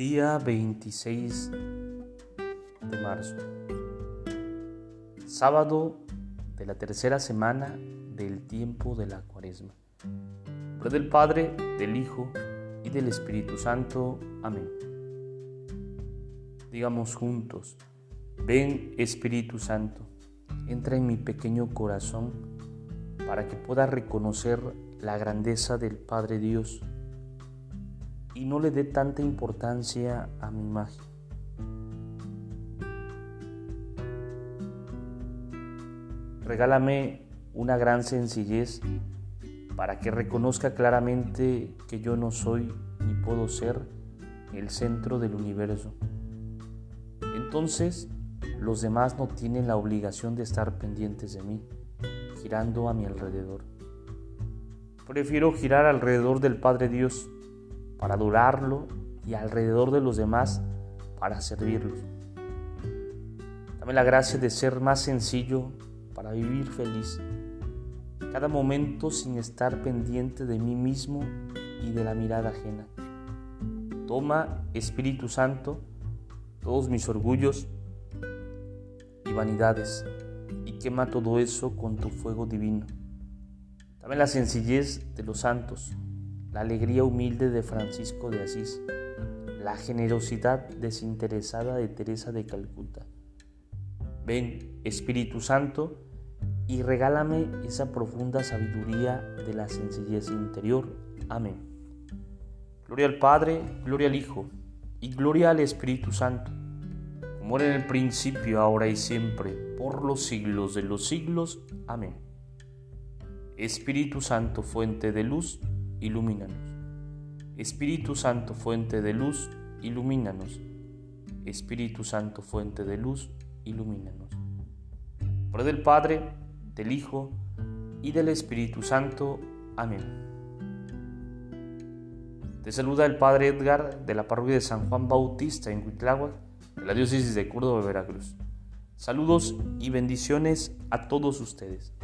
Día 26 de marzo. Sábado de la tercera semana del tiempo de la cuaresma. Nombre del Padre, del Hijo y del Espíritu Santo. Amén. Digamos juntos, ven Espíritu Santo, entra en mi pequeño corazón para que pueda reconocer la grandeza del Padre Dios y no le dé tanta importancia a mi imagen. Regálame una gran sencillez para que reconozca claramente que yo no soy ni puedo ser el centro del universo. Entonces, los demás no tienen la obligación de estar pendientes de mí, girando a mi alrededor. Prefiero girar alrededor del Padre Dios para adorarlo y alrededor de los demás para servirlos. Dame la gracia de ser más sencillo para vivir feliz. Cada momento sin estar pendiente de mí mismo y de la mirada ajena. Toma, Espíritu Santo, todos mis orgullos y vanidades y quema todo eso con tu fuego divino. Dame la sencillez de los santos, la alegría humilde de Francisco de Asís, la generosidad desinteresada de Teresa de Calcuta. Ven, Espíritu Santo, y regálame esa profunda sabiduría de la sencillez interior. Amén. Gloria al Padre, gloria al Hijo, y gloria al Espíritu Santo, como era en el principio, ahora y siempre, por los siglos de los siglos. Amén. Espíritu Santo, fuente de luz, ilumínanos. Espíritu Santo, fuente de luz, ilumínanos. Espíritu Santo, fuente de luz, ilumínanos. Por del Padre, del Hijo y del Espíritu Santo. Amén. Te saluda el Padre Edgar de la parroquia de San Juan Bautista en Huitláhuac, de la diócesis de Córdoba, Veracruz. Saludos y bendiciones a todos ustedes.